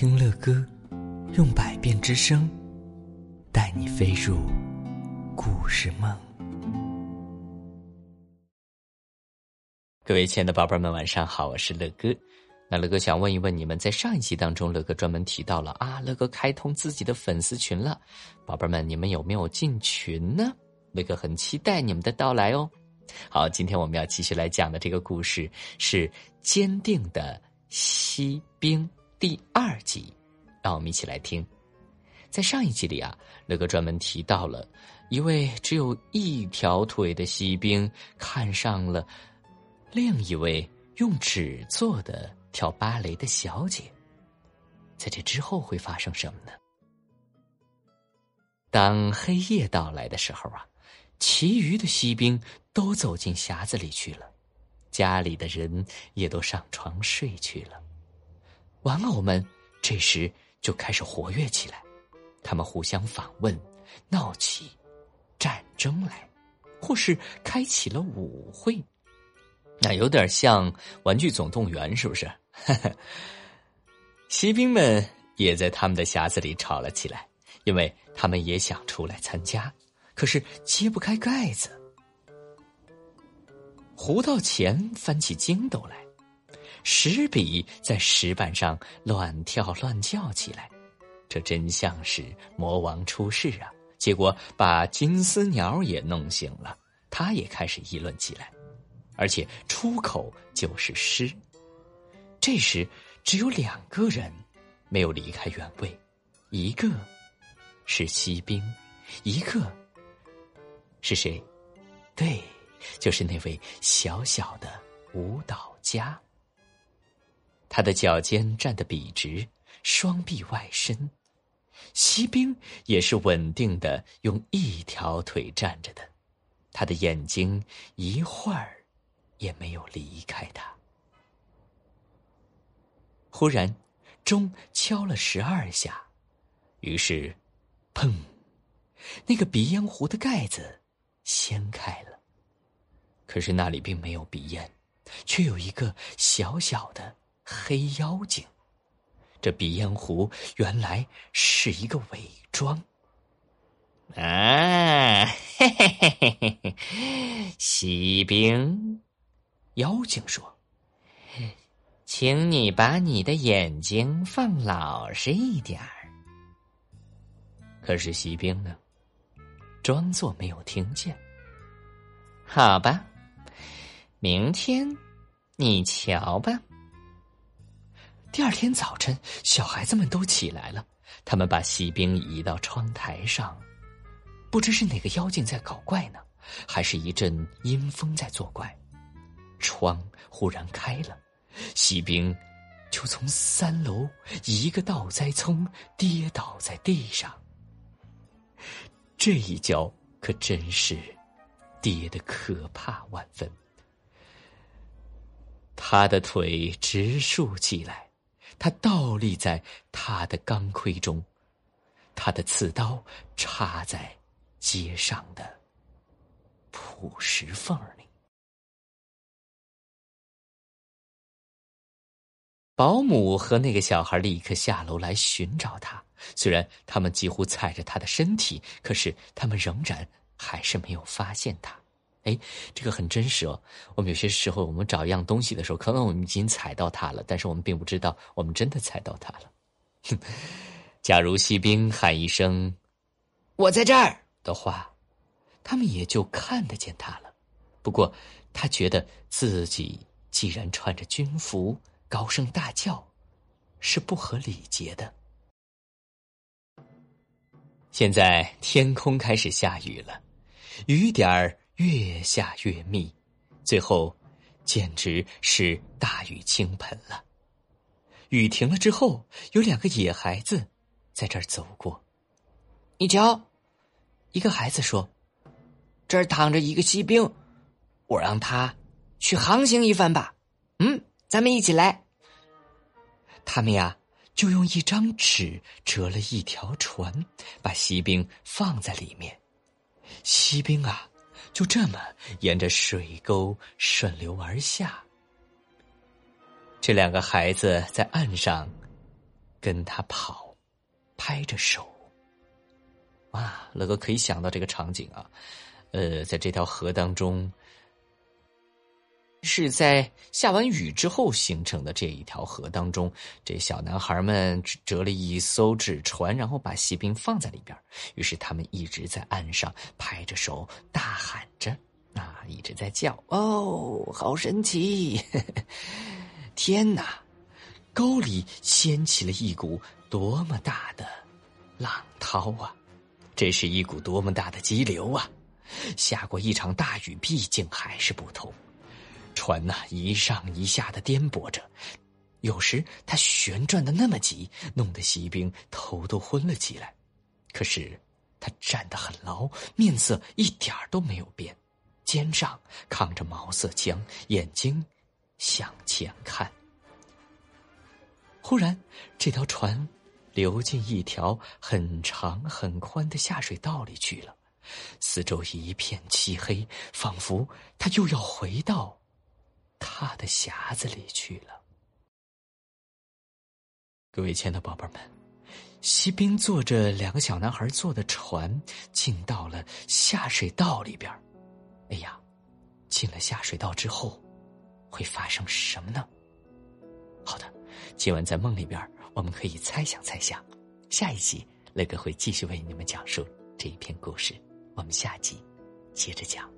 听乐歌，用百变之声，带你飞入故事梦。各位亲爱的宝贝们，晚上好，我是乐哥。那乐哥想问一问你们，在上一集当中，乐哥专门提到了啊，乐哥开通自己的粉丝群了。宝贝们，你们有没有进群呢？乐哥很期待你们的到来哦。好，今天我们要继续来讲的这个故事是《坚定的锡兵》。第二集，让我们一起来听。在上一集里啊，乐哥专门提到了一位只有一条腿的锡兵看上了另一位用纸做的跳芭蕾的小姐。在这之后会发生什么呢？当黑夜到来的时候啊，其余的锡兵都走进匣子里去了，家里的人也都上床睡去了。玩偶们这时就开始活跃起来，他们互相访问，闹起战争来，或是开启了舞会，那有点像《玩具总动员》，是不是？锡兵们也在他们的匣子里吵了起来，因为他们也想出来参加，可是揭不开盖子。胡道前翻起筋斗来。石笔在石板上乱跳乱叫起来，这真像是魔王出世啊！结果把金丝鸟也弄醒了，他也开始议论起来，而且出口就是诗。这时只有两个人没有离开原位，一个是锡兵，一个是谁？对，就是那位小小的舞蹈家。他的脚尖站得笔直，双臂外伸。锡兵也是稳定的用一条腿站着的，他的眼睛一会儿也没有离开他。忽然，钟敲了十二下，于是，砰！那个鼻烟壶的盖子掀开了，可是那里并没有鼻烟，却有一个小小的。黑妖精，这鼻烟壶原来是一个伪装。啊，嘿嘿嘿嘿嘿嘿！锡兵，妖精说：“请你把你的眼睛放老实一点儿。”可是锡兵呢，装作没有听见。好吧，明天你瞧吧。第二天早晨，小孩子们都起来了。他们把锡兵移到窗台上，不知是哪个妖精在搞怪呢，还是一阵阴风在作怪。窗忽然开了，锡兵就从三楼一个倒栽葱跌倒在地上。这一跤可真是跌得可怕万分，他的腿直竖起来。他倒立在他的钢盔中，他的刺刀插在街上的朴石缝里。保姆和那个小孩立刻下楼来寻找他。虽然他们几乎踩着他的身体，可是他们仍然还是没有发现他。哎，这个很真实哦。我们有些时候，我们找一样东西的时候，可能我们已经踩到它了，但是我们并不知道，我们真的踩到它了。假如锡兵喊一声“我在这儿”的话，他们也就看得见他了。不过，他觉得自己既然穿着军服，高声大叫，是不合礼节的。现在天空开始下雨了，雨点儿。越下越密，最后简直是大雨倾盆了。雨停了之后，有两个野孩子在这儿走过。你瞧，一个孩子说：“这儿躺着一个锡兵，我让他去航行一番吧。”嗯，咱们一起来。他们呀，就用一张纸折了一条船，把锡兵放在里面。锡兵啊！就这么沿着水沟顺流而下。这两个孩子在岸上跟他跑，拍着手。哇，乐哥可以想到这个场景啊，呃，在这条河当中，是在下完雨之后形成的这一条河当中，这小男孩们折了一艘纸船，然后把锡兵放在里边，于是他们一直在岸上拍着手，大喊着，啊，一直在叫，哦，好神奇！天哪，沟里掀起了一股多么大的浪涛啊！这是一股多么大的激流啊！下过一场大雨，毕竟还是不同。船呐，一上一下的颠簸着，有时它旋转的那么急，弄得锡兵头都昏了起来。可是他站得很牢，面色一点都没有变，肩上扛着毛瑟枪，眼睛向前看。忽然，这条船。流进一条很长很宽的下水道里去了，四周一片漆黑，仿佛他又要回到他的匣子里去了。各位亲爱的宝贝们，锡兵坐着两个小男孩坐的船进到了下水道里边哎呀，进了下水道之后会发生什么呢？好的，今晚在梦里边。我们可以猜想猜想，下一集乐哥会继续为你们讲述这一篇故事。我们下集接着讲。